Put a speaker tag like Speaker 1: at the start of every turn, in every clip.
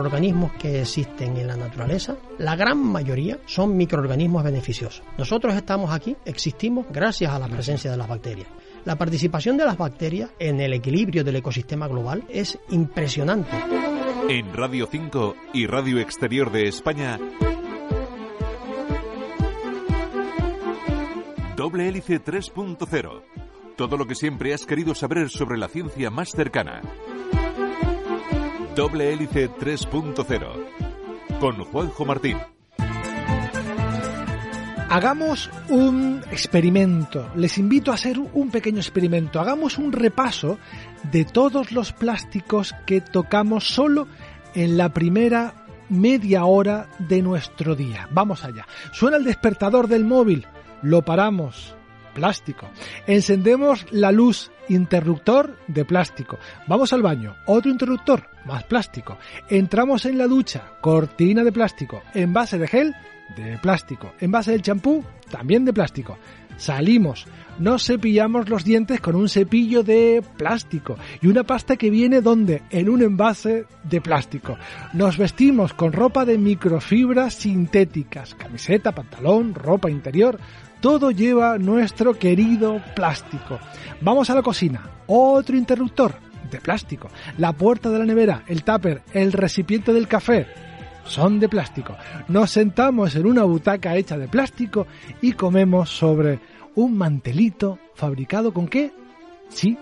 Speaker 1: microorganismos que existen en la naturaleza, la gran mayoría son microorganismos beneficiosos. Nosotros estamos aquí, existimos gracias a la presencia de las bacterias. La participación de las bacterias en el equilibrio del ecosistema global es impresionante.
Speaker 2: En Radio 5 y Radio Exterior de España, Doble Hélice 3.0. Todo lo que siempre has querido saber sobre la ciencia más cercana. Doble Hélice 3.0 con Juanjo Martín.
Speaker 3: Hagamos un experimento. Les invito a hacer un pequeño experimento. Hagamos un repaso de todos los plásticos que tocamos solo en la primera media hora de nuestro día. Vamos allá. Suena el despertador del móvil. Lo paramos. Plástico. Encendemos la luz interruptor de plástico. Vamos al baño, otro interruptor, más plástico. Entramos en la ducha, cortina de plástico. Envase de gel, de plástico. Envase del champú, también de plástico. Salimos, nos cepillamos los dientes con un cepillo de plástico y una pasta que viene donde? En un envase de plástico. Nos vestimos con ropa de microfibras sintéticas, camiseta, pantalón, ropa interior, todo lleva nuestro querido plástico. Vamos a la cocina. Otro interruptor de plástico. La puerta de la nevera, el tupper, el recipiente del café son de plástico. Nos sentamos en una butaca hecha de plástico y comemos sobre un mantelito fabricado con qué? Sí,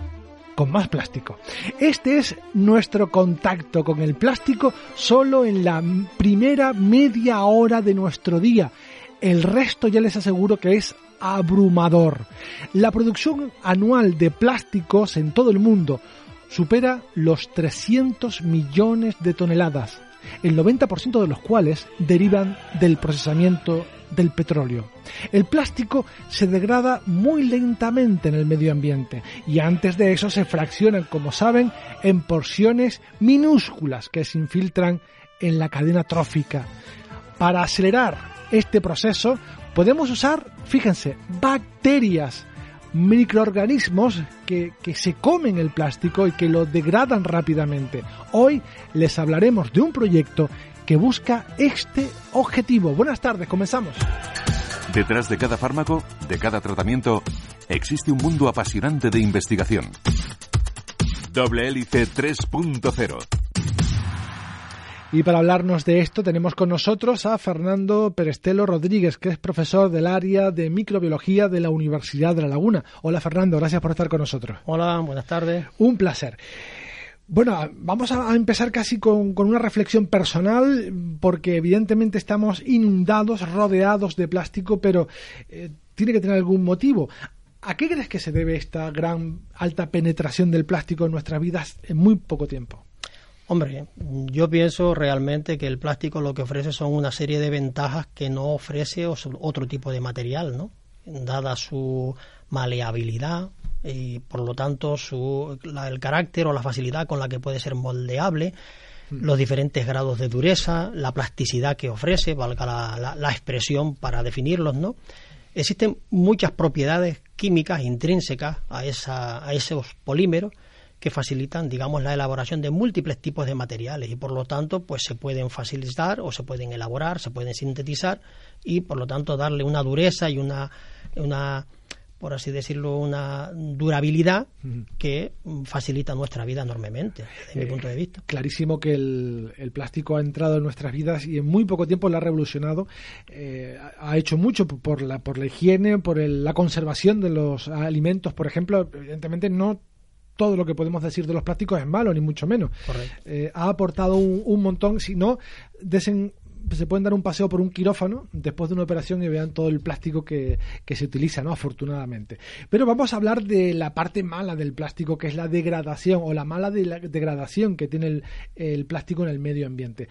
Speaker 3: con más plástico. Este es nuestro contacto con el plástico solo en la primera media hora de nuestro día el resto ya les aseguro que es abrumador. La producción anual de plásticos en todo el mundo supera los 300 millones de toneladas, el 90% de los cuales derivan del procesamiento del petróleo. El plástico se degrada muy lentamente en el medio ambiente y antes de eso se fraccionan, como saben, en porciones minúsculas que se infiltran en la cadena trófica. Para acelerar este proceso, podemos usar, fíjense, bacterias, microorganismos que, que, se comen el plástico y que lo degradan rápidamente. Hoy les hablaremos de un proyecto que busca este objetivo. Buenas tardes, comenzamos.
Speaker 2: Detrás de cada fármaco, de cada tratamiento, existe un mundo apasionante de investigación. Doble hélice 3.0
Speaker 3: y para hablarnos de esto tenemos con nosotros a Fernando Perestelo Rodríguez, que es profesor del área de microbiología de la Universidad de La Laguna. Hola Fernando, gracias por estar con nosotros.
Speaker 1: Hola, buenas tardes.
Speaker 3: Un placer. Bueno, vamos a empezar casi con, una reflexión personal, porque evidentemente estamos inundados, rodeados de plástico, pero eh, tiene que tener algún motivo. ¿A qué crees que se debe esta gran alta penetración del plástico en nuestras vidas en muy poco tiempo?
Speaker 1: Hombre, yo pienso realmente que el plástico lo que ofrece son una serie de ventajas que no ofrece otro tipo de material, ¿no? Dada su maleabilidad y por lo tanto su, el carácter o la facilidad con la que puede ser moldeable, hmm. los diferentes grados de dureza, la plasticidad que ofrece, valga la, la expresión para definirlos, ¿no? Existen muchas propiedades químicas intrínsecas a, esa, a esos polímeros que facilitan, digamos, la elaboración de múltiples tipos de materiales y por lo tanto, pues se pueden facilitar o se pueden elaborar, se pueden sintetizar y por lo tanto darle una dureza y una, una por así decirlo, una durabilidad que facilita nuestra vida enormemente, desde mi eh, punto de vista.
Speaker 3: Clarísimo que el, plástico ha entrado en nuestras vidas y en muy poco tiempo la ha revolucionado. Eh, ha hecho mucho por la, por la higiene, por la conservación de los alimentos, por ejemplo. Evidentemente no todo lo que podemos decir de los plásticos es malo, ni mucho menos. Eh, ha aportado un, montón, si no, se pueden dar un paseo por un quirófano después de una operación y vean todo el plástico que, se utiliza, ¿no? Afortunadamente. Pero vamos a hablar de la parte mala del plástico, que es la degradación o la mala de la degradación que tiene el, el plástico en el medio ambiente.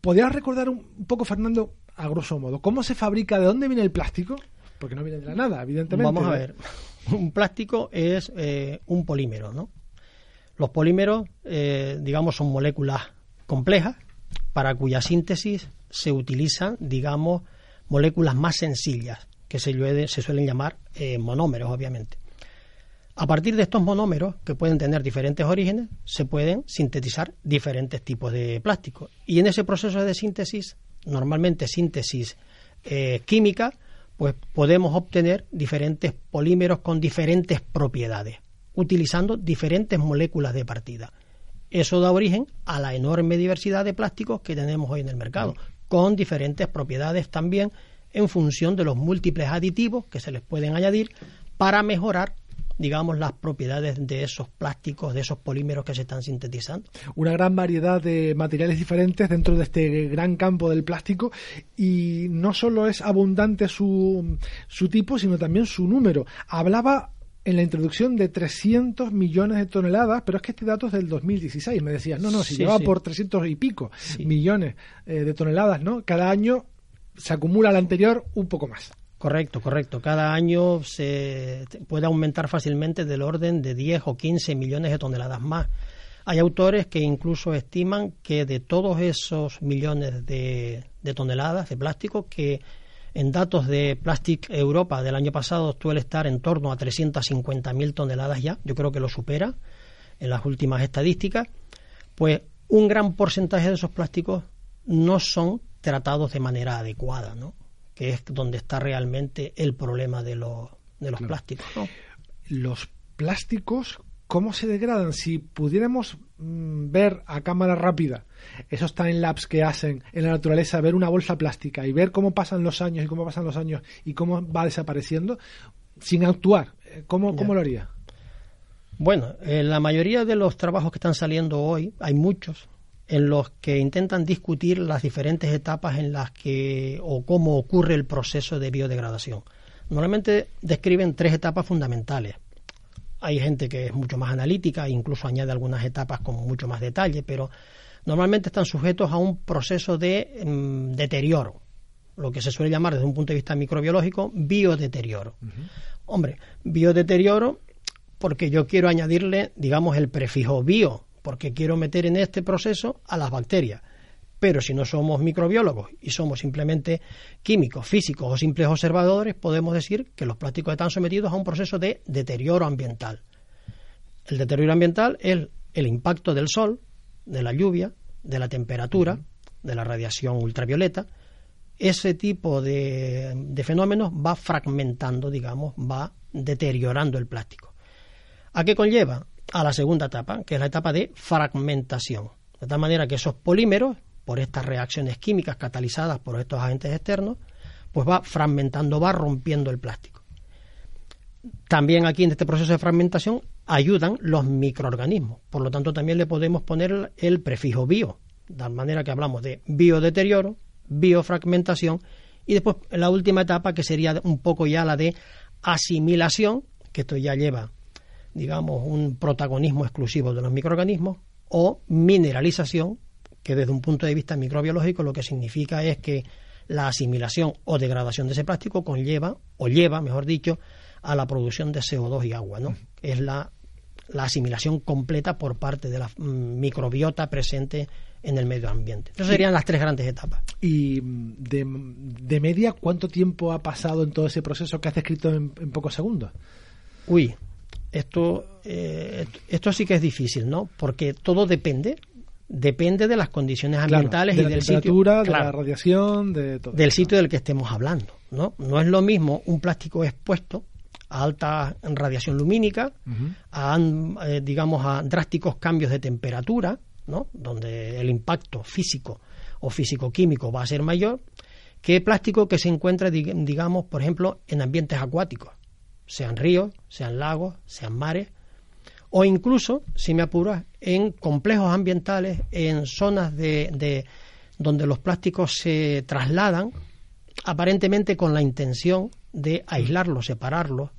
Speaker 3: ¿Podrías recordar un poco, Fernando, a grosso modo, cómo se fabrica, de dónde viene el plástico? Porque no viene de la nada, evidentemente.
Speaker 1: Vamos a ver. Un plástico es eh, un polímero, ¿no? Los polímeros, eh, digamos, son moléculas complejas para cuya síntesis se utilizan, digamos, moléculas más sencillas, que se, se suelen llamar eh, monómeros, obviamente. A partir de estos monómeros, que pueden tener diferentes orígenes, se pueden sintetizar diferentes tipos de plástico. Y en ese proceso de síntesis, normalmente síntesis química, pues podemos obtener diferentes polímeros con diferentes propiedades, utilizando diferentes moléculas de partida. Eso da origen a la enorme diversidad de plásticos que tenemos hoy en el mercado, con diferentes propiedades también en función de los múltiples aditivos que se les pueden añadir para mejorar digamos, las propiedades de esos plásticos, de esos polímeros que se están sintetizando.
Speaker 3: Una gran variedad de materiales diferentes dentro de este gran campo del plástico y no solo es abundante su, su tipo, sino también su número. Hablaba en la introducción de 300 millones de toneladas, pero es que este dato es del 2016. Me decías, no, no, si lleva por 300 y pico millones eh, de toneladas, ¿no? Cada año se acumula al anterior un poco más.
Speaker 1: Correcto, correcto. Cada año se puede aumentar fácilmente del orden de 10 o 15 millones de toneladas más. Hay autores que incluso estiman que de todos esos millones de, toneladas de plástico, que en datos de Plastic Europa del año pasado suele estar en torno a 350.000 toneladas ya, yo creo que lo supera en las últimas estadísticas, pues un gran porcentaje de esos plásticos no son tratados de manera adecuada, ¿no? Que es donde está realmente el problema de los, de los plásticos.
Speaker 3: Los plásticos, ¿cómo se degradan? Si pudiéramos mm, ver a cámara rápida esos time-lapse que hacen en la naturaleza, ver una bolsa plástica y ver cómo pasan los años y cómo pasan los años y cómo va desapareciendo, sin actuar, eh, ¿cómo, cómo lo haría?
Speaker 1: Bueno, en la mayoría de los trabajos que están saliendo hoy, hay muchos, en los que intentan discutir las diferentes etapas en las que o cómo ocurre el proceso de biodegradación. Normalmente describen tres etapas fundamentales. Hay gente que es mucho más analítica e incluso añade algunas etapas con mucho más detalle, pero normalmente están sujetos a un proceso de mm, deterioro, lo que se suele llamar desde un punto de vista microbiológico biodeterioro. Hombre, biodeterioro porque yo quiero añadirle, digamos, el prefijo bio porque quiero meter en este proceso a las bacterias. Pero si no somos microbiólogos y somos simplemente químicos, físicos o simples observadores, podemos decir que los plásticos están sometidos a un proceso de deterioro ambiental. El deterioro ambiental es el impacto del sol, de la lluvia, de la temperatura, de la radiación ultravioleta. Ese tipo de, de fenómenos va fragmentando, digamos, va deteriorando el plástico. ¿A qué conlleva? A la segunda etapa, que es la etapa de fragmentación. De tal manera que esos polímeros, por estas reacciones químicas catalizadas por estos agentes externos, pues va fragmentando, va rompiendo el plástico. También aquí en este proceso de fragmentación ayudan los microorganismos. Por lo tanto, también le podemos poner el prefijo bio, de tal manera que hablamos de biodeterioro, biofragmentación y después la última etapa que sería un poco ya la de asimilación, que esto ya lleva digamos, un protagonismo exclusivo de los microorganismos, o mineralización, que desde un punto de vista microbiológico lo que significa es que la asimilación o degradación de ese plástico conlleva, o lleva, mejor dicho, a la producción de CO2 y agua, ¿no? Es la, la asimilación completa por parte de la mm, microbiota presente en el medio ambiente. Esas serían las tres grandes etapas.
Speaker 3: ¿Y mm, de, de, media cuánto tiempo ha pasado en todo ese proceso que has descrito en, en pocos segundos?
Speaker 1: Uy, esto, eh, esto sí que es difícil, ¿no? Porque todo depende depende de las condiciones ambientales
Speaker 3: y
Speaker 1: del
Speaker 3: sitio, de la radiación, de todo.
Speaker 1: Del sitio del que estemos hablando, ¿no? No es lo mismo un plástico expuesto a alta radiación lumínica, a eh, digamos a drásticos cambios de temperatura, ¿no? Donde el impacto físico o físico-químico va a ser mayor, que plástico que se encuentra, digamos, por ejemplo, en ambientes acuáticos sean ríos, sean lagos, sean mares, o incluso, si me apuras, en complejos ambientales, en zonas de, donde los plásticos se trasladan aparentemente con la intención de aislarlos, separarlos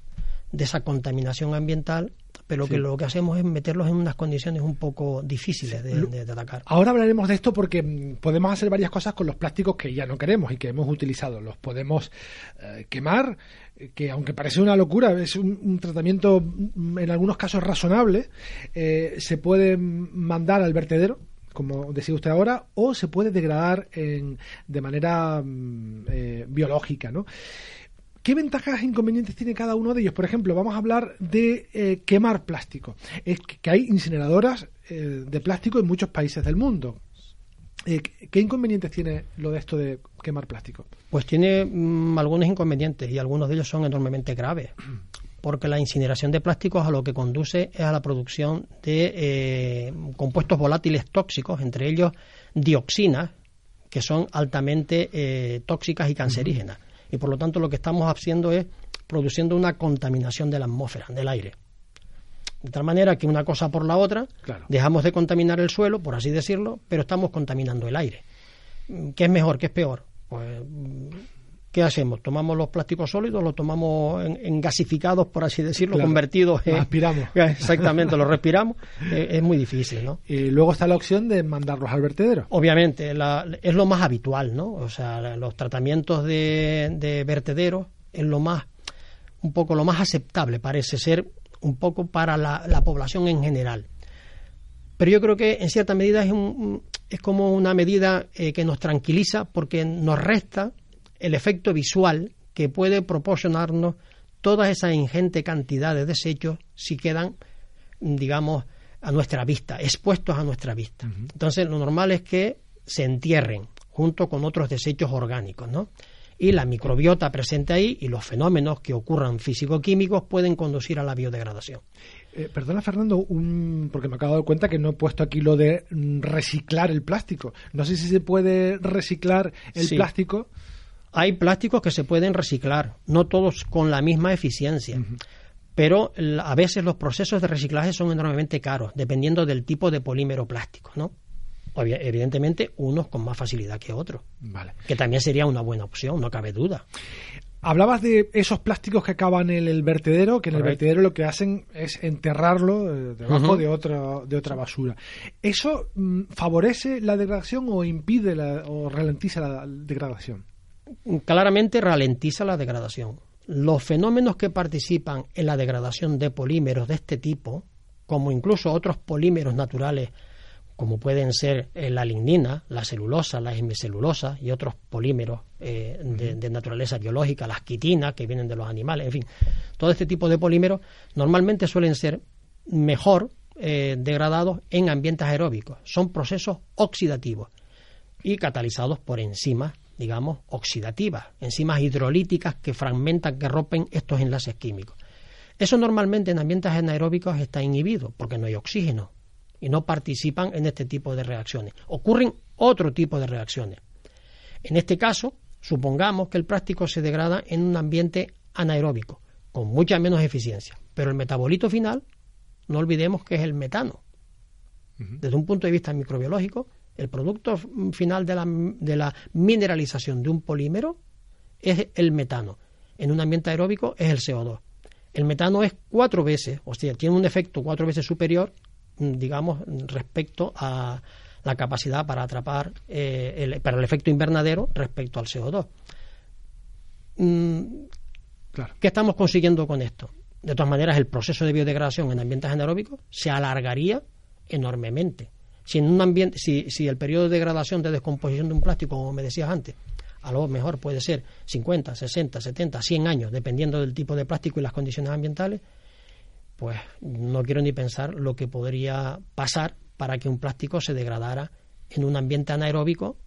Speaker 1: de esa contaminación ambiental pero que lo que hacemos es meterlos en unas condiciones un poco difíciles de, atacar.
Speaker 3: Ahora hablaremos de esto porque mm, podemos hacer varias cosas con los plásticos que ya no queremos y que hemos utilizado. Los podemos eh, quemar, que aunque parece una locura, es un, tratamiento mm, en algunos casos razonable, eh, se puede mandar al vertedero como decía usted ahora, o se puede degradar de manera mm, eh, biológica, ¿no? ¿Qué ventajas e inconvenientes tiene cada uno de ellos? Por ejemplo, vamos a hablar de eh, quemar plástico. Es que hay incineradoras eh, de plástico en muchos países del mundo. Eh, ¿Qué inconvenientes tiene lo de esto de quemar plástico?
Speaker 1: Pues tiene mm, algunos inconvenientes y algunos de ellos son enormemente graves. Porque la incineración de plásticos a lo que conduce es a la producción de compuestos volátiles tóxicos, entre ellos dioxinas, que son altamente tóxicas y cancerígenas y por lo tanto lo que estamos haciendo es produciendo una contaminación de la atmósfera, del aire. De tal manera que una cosa por la otra, dejamos de contaminar el suelo, por así decirlo, pero estamos contaminando el aire. ¿Qué es mejor? ¿Qué es peor? Pues ¿qué hacemos? ¿Tomamos los plásticos sólidos, los tomamos en, gasificados, por así decirlo, convertidos
Speaker 3: en... aspiramos.
Speaker 1: Exactamente, los respiramos. Eh, es muy difícil, ¿no?
Speaker 3: Y luego está la opción de mandarlos al vertedero.
Speaker 1: Obviamente, es lo más habitual, ¿no? O sea, los tratamientos de, de vertederos es lo más, un poco lo más aceptable, parece ser, un poco para la, población en general. Pero yo creo que en cierta medida es, un, es como una medida eh, que nos tranquiliza porque nos resta el efecto visual que puede proporcionarnos toda esa ingente cantidad de desechos si quedan, digamos, a nuestra vista, expuestos a nuestra vista. Entonces, lo normal es que se entierren junto con otros desechos orgánicos, ¿no? Y la microbiota presente ahí y los fenómenos que ocurran físico-químicos pueden conducir a la biodegradación.
Speaker 3: Eh, perdona, Fernando, un, porque me acabo de dar cuenta que no he puesto aquí lo de reciclar el plástico. No sé si se puede reciclar el plástico.
Speaker 1: Hay plásticos que se pueden reciclar, no todos con la misma eficiencia. Pero a veces los procesos de reciclaje son enormemente caros, dependiendo del tipo de polímero plástico, ¿no? Evidentemente, unos con más facilidad que otros. Vale. Que también sería una buena opción, no cabe duda.
Speaker 3: Hablabas de esos plásticos que acaban en el vertedero, que en el vertedero lo que hacen es enterrarlo eh, debajo de, otra, de otra basura. ¿Eso mm, favorece la degradación o impide o ralentiza la degradación?
Speaker 1: claramente ralentiza la degradación. Los fenómenos que participan en la degradación de polímeros de este tipo, como incluso otros polímeros naturales, como pueden ser eh, la lignina, la celulosa, la hemicelulosa y otros polímeros eh, de, naturaleza biológica, las quitinas que vienen de los animales, en fin, todo este tipo de polímeros normalmente suelen ser mejor eh, degradados en ambientes aeróbicos. Son procesos oxidativos y catalizados por enzimas digamos, oxidativas, enzimas hidrolíticas que fragmentan, que rompen estos enlaces químicos. Eso normalmente en ambientes anaeróbicos está inhibido porque no hay oxígeno y no participan en este tipo de reacciones. Ocurren otro tipo de reacciones. En este caso, supongamos que el plástico se degrada en un ambiente anaeróbico, con mucha menos eficiencia, pero el metabolito final, no olvidemos que es el metano. Desde un punto de vista microbiológico, el producto final de la, de la mineralización de un polímero es el metano. En un ambiente aeróbico es el CO2. El metano es cuatro veces, o sea, tiene un efecto cuatro veces superior, digamos, respecto a la capacidad para atrapar, eh, el, para el efecto invernadero respecto al CO2. Mm, ¿Qué estamos consiguiendo con esto? De todas maneras, el proceso de biodegradación en ambientes anaeróbicos se alargaría enormemente. Si, en un ambiente, si, si el periodo de degradación, de descomposición de un plástico, como me decías antes, a lo mejor puede ser 50, 60, 70, 100 años, dependiendo del tipo de plástico y las condiciones ambientales, pues no quiero ni pensar lo que podría pasar para que un plástico se degradara en un ambiente anaeróbico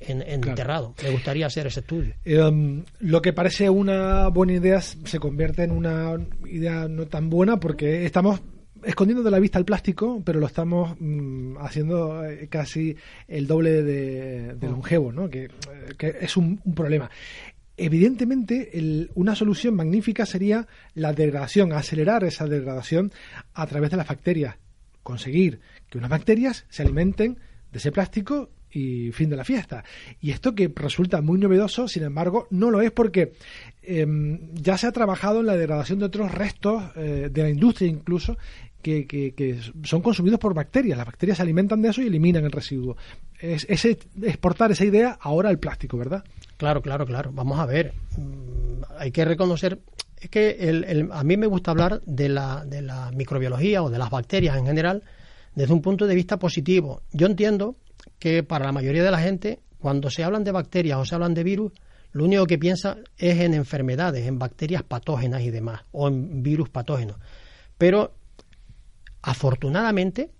Speaker 1: en, enterrado. Me gustaría hacer ese estudio.
Speaker 3: Um, lo que parece una buena idea se convierte en una idea no tan buena porque estamos escondiendo de la vista el plástico, pero lo estamos mm, haciendo eh, casi el doble de, oh. longevo, ¿no? que, es un, problema. Evidentemente, una solución magnífica sería la degradación, acelerar esa degradación a través de las bacterias, conseguir que unas bacterias se alimenten de ese plástico y fin de la fiesta. Y esto que resulta muy novedoso, sin embargo, no lo es porque em, ya se ha trabajado en la degradación de otros restos eh, de la industria incluso que, que, son consumidos por bacterias. Las bacterias se alimentan de eso y eliminan el residuo. Es, exportar esa idea ahora al plástico, ¿verdad?
Speaker 1: Claro, claro, claro. Vamos a ver. Mm, hay que reconocer es que el, a mí me gusta hablar de la, de la microbiología o de las bacterias en general desde un punto de vista positivo. Yo entiendo que para la mayoría de la gente, cuando se hablan de bacterias o se hablan de virus, lo único que piensa es en enfermedades, en bacterias patógenas y demás, o en virus patógenos. Pero, afortunadamente,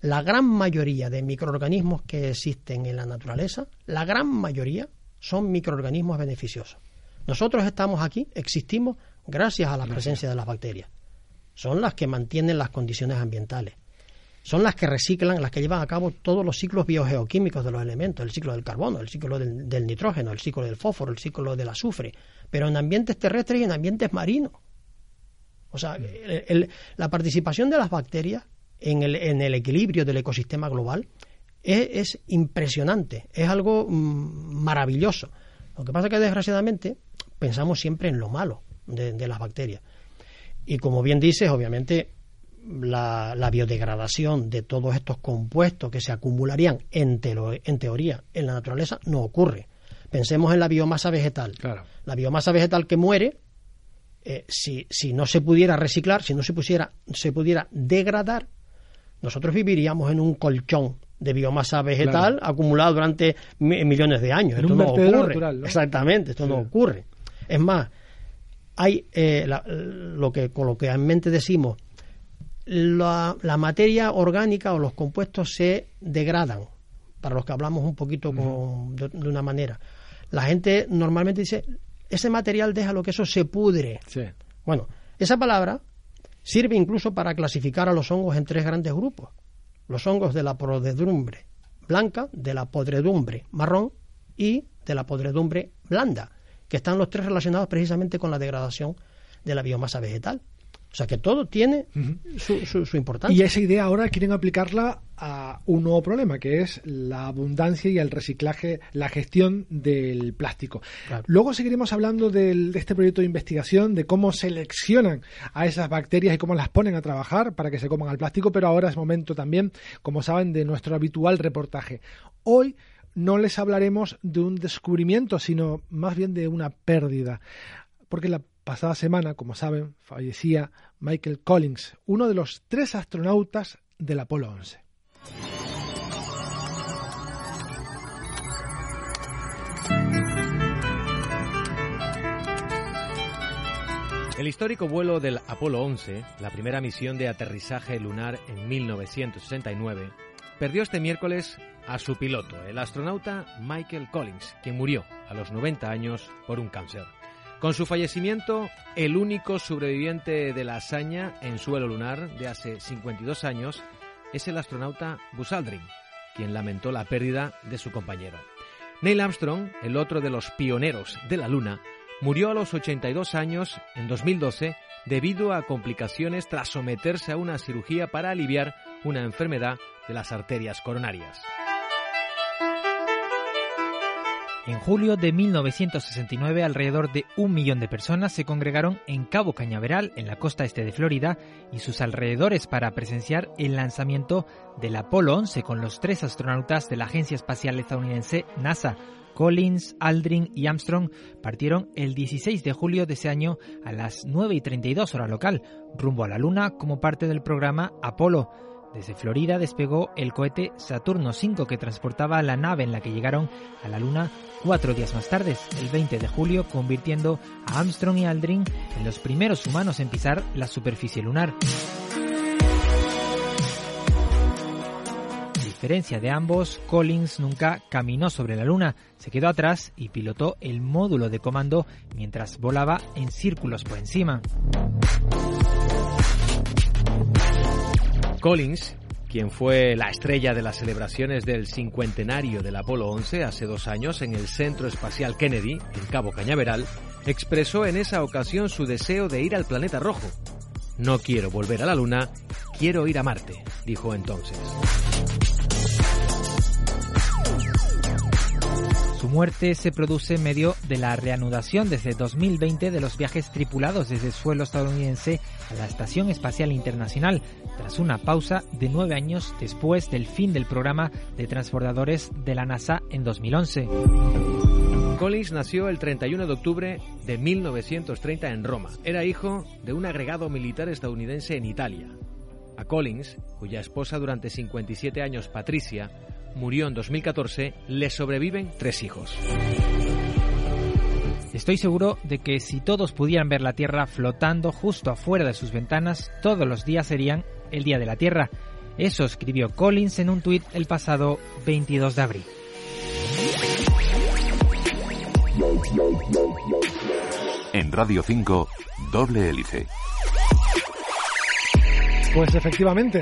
Speaker 1: la gran mayoría de microorganismos que existen en la naturaleza, la gran mayoría son microorganismos beneficiosos. Nosotros estamos aquí, existimos gracias a la presencia de las bacterias. Son las que mantienen las condiciones ambientales son las que reciclan, las que llevan a cabo todos los ciclos biogeoquímicos de los elementos, el ciclo del carbono, el ciclo del, nitrógeno, el ciclo del fósforo, el ciclo del azufre, pero en ambientes terrestres y en ambientes marinos. O sea, la participación de las bacterias en el, equilibrio del ecosistema global es, impresionante, es algo mm, maravilloso. Lo que pasa es que desgraciadamente pensamos siempre en lo malo de, de las bacterias. Y como bien dices, obviamente la, biodegradación de todos estos compuestos que se acumularían en, en teoría en la naturaleza no ocurre. Pensemos en la biomasa vegetal. La biomasa vegetal que muere, eh, si, si, no se pudiera reciclar, si no se, pusiera, se pudiera degradar, nosotros viviríamos en un colchón de biomasa vegetal acumulado durante millones de años. esto no ocurre. Exactamente, esto no ocurre. Es más, hay eh, lo que coloquialmente decimos la, materia orgánica o los compuestos se degradan, para los que hablamos un poquito de, una manera. La gente normalmente dice, ese material deja lo que eso se pudre. Bueno, esa palabra sirve incluso para clasificar a los hongos en tres grandes grupos. Los hongos de la podredumbre blanca, de la podredumbre marrón y de la podredumbre blanda, que están los tres relacionados precisamente con la degradación de la biomasa vegetal. O sea que todo tiene su, importancia.
Speaker 3: Y esa idea ahora quieren aplicarla a un nuevo problema, que es la abundancia y el reciclaje, la gestión del plástico. Luego seguiremos hablando de este proyecto de investigación, de cómo seleccionan a esas bacterias y cómo las ponen a trabajar para que se coman al plástico, pero ahora es momento también, como saben, de nuestro habitual reportaje. Hoy no les hablaremos de un descubrimiento, sino más bien de una pérdida, porque la pasada semana, como saben, fallecía Michael Collins, uno de los tres astronautas del Apolo 11.
Speaker 4: El histórico vuelo del Apolo 11, la primera misión de aterrizaje lunar en 1969, perdió este miércoles a su piloto, el astronauta Michael Collins, quien murió a los 90 años por un cáncer. Con su fallecimiento, el único sobreviviente de la hazaña en suelo lunar de hace 52 años es el astronauta Buzz Aldrin, quien lamentó la pérdida de su compañero. Neil Armstrong, el otro de los pioneros de la Luna, murió a los 82 años en 2012 debido a complicaciones tras someterse a una cirugía para aliviar una enfermedad de las arterias coronarias.
Speaker 5: En julio de 1969, alrededor de un millón de personas se congregaron en Cabo Cañaveral, en la costa este de Florida, y sus alrededores para presenciar el lanzamiento del Apolo 11 con los tres astronautas de la Agencia Espacial Estadounidense NASA. Collins, Aldrin y Armstrong partieron el 16 de julio de ese año a las 9 y 32 hora local, rumbo a la Luna como parte del programa Apolo. Desde Florida despegó el cohete Saturno V que transportaba la nave en la que llegaron a la Luna cuatro días más tarde, el 20 de julio, convirtiendo a Armstrong y Aldrin en los primeros humanos en pisar la superficie lunar. A diferencia de ambos, Collins nunca caminó sobre la Luna, se quedó atrás y pilotó el módulo de comando mientras volaba en círculos por encima.
Speaker 4: Collins, quien fue la estrella de las celebraciones del cincuentenario del Apolo 11 hace dos años en el Centro Espacial Kennedy, en Cabo Cañaveral, expresó en esa ocasión su deseo de ir al planeta rojo. No quiero volver a la Luna, quiero ir a Marte, dijo entonces.
Speaker 5: Muerte se produce en medio de la reanudación desde 2020 de los viajes tripulados desde el suelo estadounidense a la Estación Espacial Internacional, tras una pausa de nueve años después del fin del programa de transbordadores de la NASA en 2011.
Speaker 4: Collins nació el 31 de octubre de 1930 en Roma. Era hijo de un agregado militar estadounidense en Italia. A Collins, cuya esposa durante 57 años, Patricia, murió en 2014, le sobreviven tres hijos.
Speaker 5: Estoy seguro de que si todos pudieran ver la Tierra flotando justo afuera de sus ventanas, todos los días serían el Día de la Tierra. Eso escribió Collins en un tuit el pasado 22 de abril.
Speaker 2: En Radio 5, doble hélice.
Speaker 3: Pues efectivamente,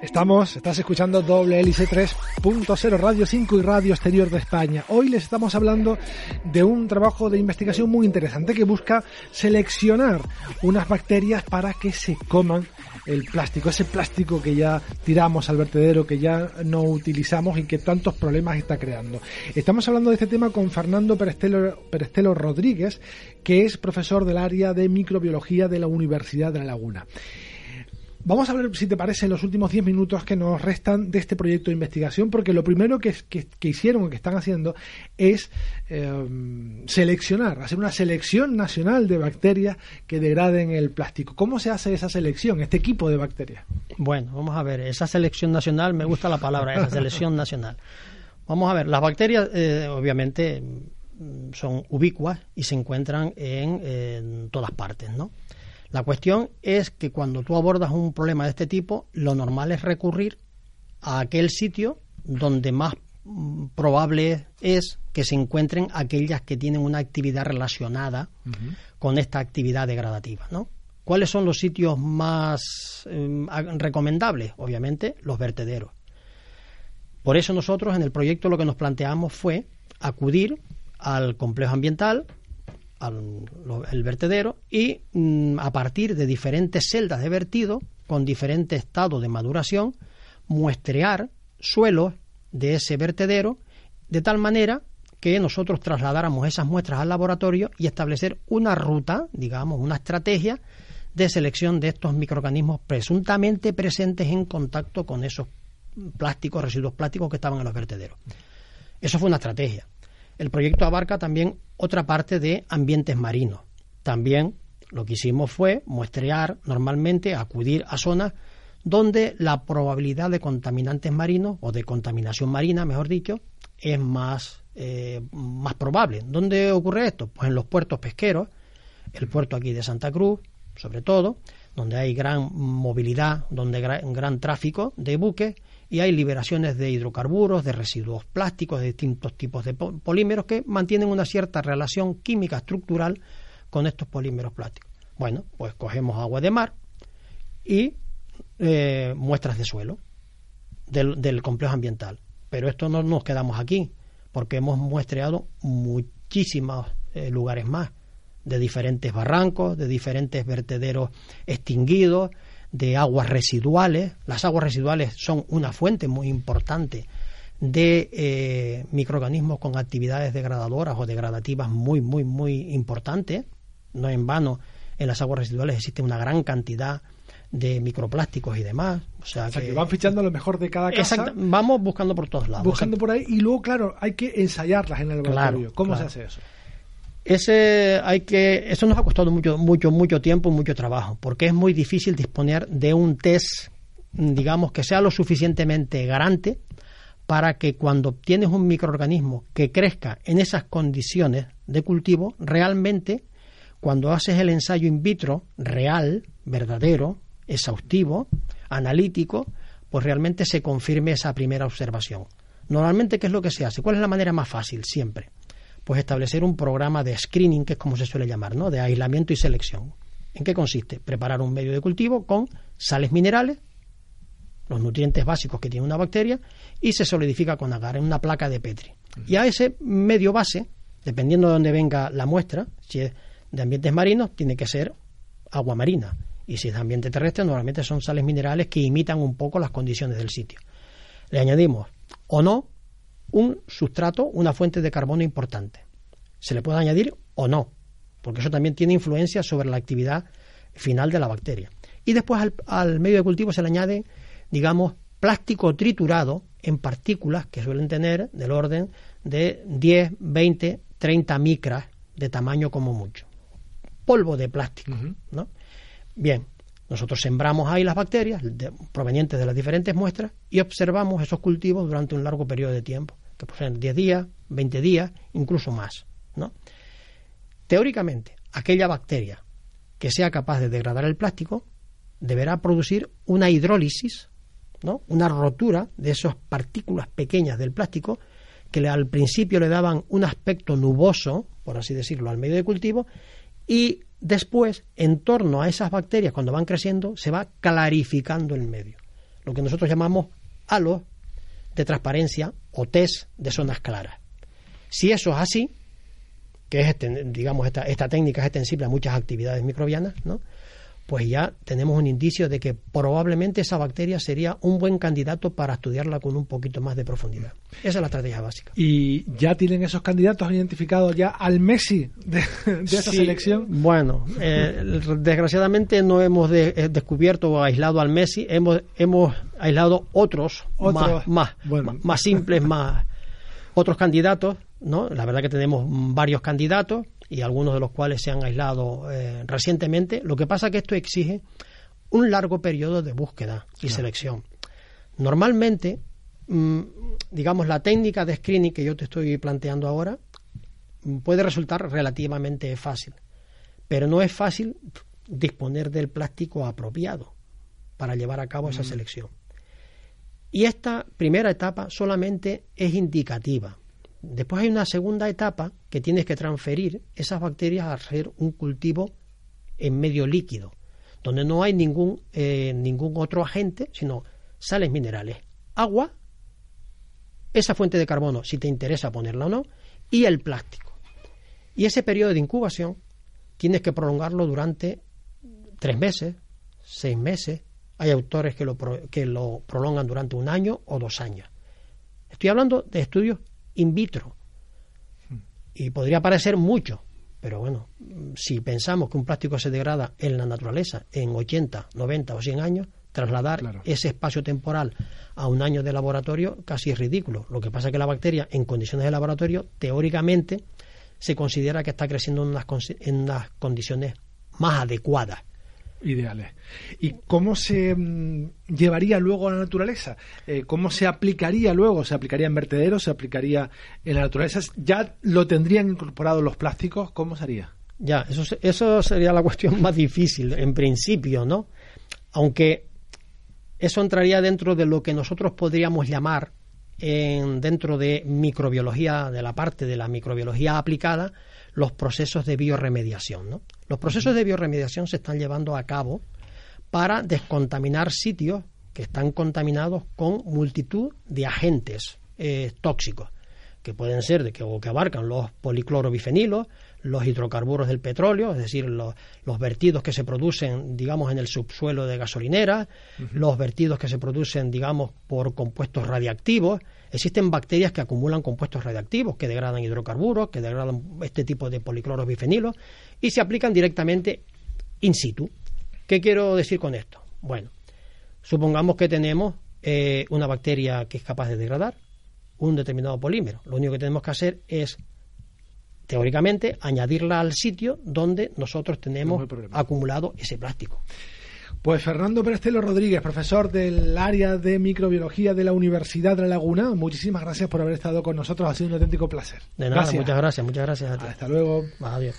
Speaker 3: estamos, estás escuchando hélice 3.0 Radio 5 y Radio Exterior de España. Hoy les estamos hablando de un trabajo de investigación muy interesante que busca seleccionar unas bacterias para que se coman el plástico, ese plástico que ya tiramos al vertedero, que ya no utilizamos y que tantos problemas está creando. Estamos hablando de este tema con Fernando Perestelo, Perestelo Rodríguez, que es profesor del área de microbiología de la Universidad de La Laguna. Vamos a ver si te parece en los últimos 10 minutos que nos restan de este proyecto de investigación, porque lo primero que, que, hicieron o que están haciendo es eh, seleccionar, hacer una selección nacional de bacterias que degraden el plástico. ¿Cómo se hace esa selección, este equipo de bacterias?
Speaker 1: Bueno, vamos a ver, esa selección nacional, me gusta la palabra, esa selección nacional. Vamos a ver, las bacterias eh, obviamente son ubicuas y se encuentran en, en todas partes, ¿no? La cuestión es que cuando tú abordas un problema de este tipo, lo normal es recurrir a aquel sitio donde más mm, probable es que se encuentren aquellas que tienen una actividad relacionada con esta actividad degradativa, ¿no? ¿Cuáles son los sitios más em, recomendables? Obviamente, los vertederos. Por eso nosotros en el proyecto lo que nos planteamos fue acudir al complejo ambiental, el vertedero y mm, a partir de diferentes celdas de vertido con diferente estado de maduración muestrear suelos de ese vertedero de tal manera que nosotros trasladáramos esas muestras al laboratorio y establecer una ruta, digamos, una estrategia de selección de estos microorganismos presuntamente presentes en contacto con esos plásticos, residuos plásticos que estaban en los vertederos. Eso fue una estrategia. El proyecto abarca también otra parte de ambientes marinos. También lo que hicimos fue muestrear normalmente, acudir a zonas donde la probabilidad de contaminantes marinos o de contaminación marina, mejor dicho, es más, eh, más probable. ¿Dónde ocurre esto? Pues en los puertos pesqueros, el puerto aquí de Santa Cruz, sobre todo, donde hay gran movilidad, donde hay gran tráfico de buques y hay liberaciones de hidrocarburos, de residuos plásticos, de distintos tipos de polímeros que mantienen una cierta relación química estructural con estos polímeros plásticos. Bueno, pues cogemos agua de mar y eh, muestras de suelo del, complejo ambiental. Pero esto no nos quedamos aquí, porque hemos muestreado muchísimos eh, lugares más, de diferentes barrancos, de diferentes vertederos extinguidos, de aguas residuales. Las aguas residuales son una fuente muy importante de eh, microorganismos con actividades degradadoras o degradativas muy, muy, muy importantes. No en vano, en las aguas residuales existe una gran cantidad de microplásticos y demás. O sea,
Speaker 3: que, van fichando lo mejor de cada casa.
Speaker 1: vamos buscando por todos lados.
Speaker 3: Buscando por ahí y luego, claro, hay que ensayarlas en el laboratorio. ¿Cómo se hace eso?
Speaker 1: Ese hay que eso nos ha costado mucho mucho mucho tiempo mucho trabajo porque es muy difícil disponer de un test digamos que sea lo suficientemente garante para que cuando obtienes un microorganismo que crezca en esas condiciones de cultivo realmente cuando haces el ensayo in vitro real verdadero exhaustivo analítico pues realmente se confirme esa primera observación. Normalmente qué es lo que se hace cuál es la manera más fácil siempre pues establecer un programa de screening, que es como se suele llamar, ¿no? de aislamiento y selección. ¿En qué consiste? Preparar un medio de cultivo con sales minerales, los nutrientes básicos que tiene una bacteria, y se solidifica con agar en una placa de Petri. Y a ese medio base, dependiendo de dónde venga la muestra, si es de ambientes marinos, tiene que ser agua marina. Y si es de ambiente terrestre, normalmente son sales minerales que imitan un poco las condiciones del sitio. Le añadimos o no un sustrato, una fuente de carbono importante. Se le puede añadir o no, porque eso también tiene influencia sobre la actividad final de la bacteria. Y después al, medio de cultivo se le añade, digamos, plástico triturado en partículas que suelen tener del orden de 10, 20, 30 micras de tamaño como mucho. Polvo de plástico, ¿no? Bien, nosotros sembramos ahí las bacterias provenientes de las diferentes muestras y observamos esos cultivos durante un largo periodo de tiempo, que pueden ser 10 días, 20 días, incluso más, ¿no? Teóricamente, aquella bacteria que sea capaz de degradar el plástico deberá producir una hidrólisis, ¿no? una rotura de esas partículas pequeñas del plástico que al principio le daban un aspecto nuboso, por así decirlo, al medio de cultivo, y después, en torno a esas bacterias, cuando van creciendo, se va clarificando el medio. Lo que nosotros llamamos halo de transparencia o test de zonas claras. Si eso es así, que es, este, digamos, esta, esta técnica es extensible a muchas actividades microbianas, ¿no? Pues ya tenemos un indicio de que probablemente esa bacteria sería un buen candidato para estudiarla con un poquito más de profundidad. Esa es la estrategia básica.
Speaker 3: ¿Y ya tienen esos candidatos identificados ya al Messi de, esa selección?
Speaker 1: Bueno, eh, desgraciadamente no hemos eh, descubierto o aislado al Messi, hemos, hemos aislado otros, más, más, más simples, más otros candidatos, ¿no? La verdad que tenemos varios candidatos y algunos de los cuales se han aislado eh, recientemente. Lo que pasa es que esto exige un largo periodo de búsqueda y selección. Normalmente, mm, digamos, la técnica de screening que yo te estoy planteando ahora mm, puede resultar relativamente fácil, pero no es fácil disponer del plástico apropiado para llevar a cabo esa mm. selección. Y esta primera etapa solamente es indicativa. Después hay una segunda etapa que tienes que transferir esas bacterias a hacer un cultivo en medio líquido, donde no hay ningún, eh, ningún otro agente, sino sales minerales, agua, esa fuente de carbono, si te interesa ponerla o no, y el plástico. Y ese periodo de incubación tienes que prolongarlo durante tres meses, seis meses. Hay autores que lo, que lo prolongan durante un año o dos años. Estoy hablando de estudios in vitro. Y podría parecer mucho, pero bueno, si pensamos que un plástico se degrada en la naturaleza en 80, 90 o 100 años, trasladar ese espacio temporal a un año de laboratorio casi es ridículo. Lo que pasa es que la bacteria en condiciones de laboratorio, teóricamente, se considera que está creciendo en unas, en unas condiciones más adecuadas
Speaker 3: ideales. ¿Y cómo se mm, llevaría luego a la naturaleza? Eh, ¿Cómo se aplicaría luego? ¿Se aplicaría en vertederos? ¿Se aplicaría en la naturaleza? ¿Ya lo tendrían incorporado los plásticos? ¿Cómo sería?
Speaker 1: Ya, eso, eso sería la cuestión más difícil, en principio, ¿no? Aunque eso entraría dentro de lo que nosotros podríamos llamar en, dentro de microbiología, de la parte de la microbiología aplicada, los procesos de bioremediación. ¿no? Los procesos de bioremediación se están llevando a cabo para descontaminar sitios que están contaminados con multitud de agentes eh, tóxicos, que pueden ser de que, o que abarcan los policlorobifenilos, los hidrocarburos del petróleo, es decir, los, vertidos que se producen, digamos, en el subsuelo de gasolinera, los vertidos que se producen, digamos, por compuestos radiactivos. Existen bacterias que acumulan compuestos radiactivos, que degradan hidrocarburos, que degradan este tipo de policloros bifenilos y se aplican directamente in situ. ¿Qué quiero decir con esto? Bueno, supongamos que tenemos eh, una bacteria que es capaz de degradar un determinado polímero. Lo único que tenemos que hacer es teóricamente, añadirla al sitio donde nosotros tenemos acumulado ese plástico.
Speaker 3: Pues Fernando Prestelo Rodríguez, profesor del área de microbiología de la Universidad de La Laguna, muchísimas gracias por haber estado con nosotros, ha sido un auténtico placer.
Speaker 1: De nada, muchas gracias, muchas gracias a ti.
Speaker 3: Hasta luego.
Speaker 1: Adiós.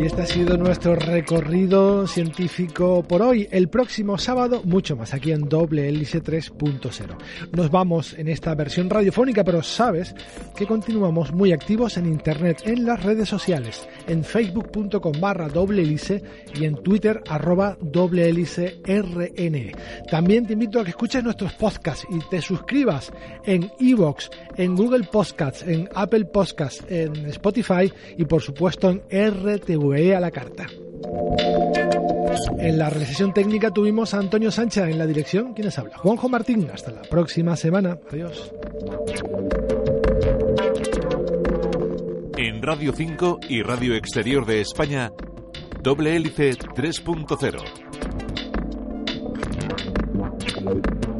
Speaker 3: Y este ha sido nuestro recorrido científico por hoy. El próximo sábado, mucho más aquí en Doble Hélice 3.0. Nos vamos en esta versión radiofónica, pero sabes que continuamos muy activos en Internet, en las redes sociales, en facebook.com barra doble hélice y en Twitter arroba doble hélice RN. También te invito a que escuches nuestros podcasts y te suscribas en Evox, en Google Podcasts, en Apple Podcasts, en Spotify y por supuesto en RTV a la carta. En la realización técnica tuvimos a Antonio Sánchez en la dirección. ¿Quiénes habla? Juanjo Martín. Hasta la próxima semana. Adiós.
Speaker 2: En Radio 5 y Radio Exterior de España, Doble Hélice 3.0.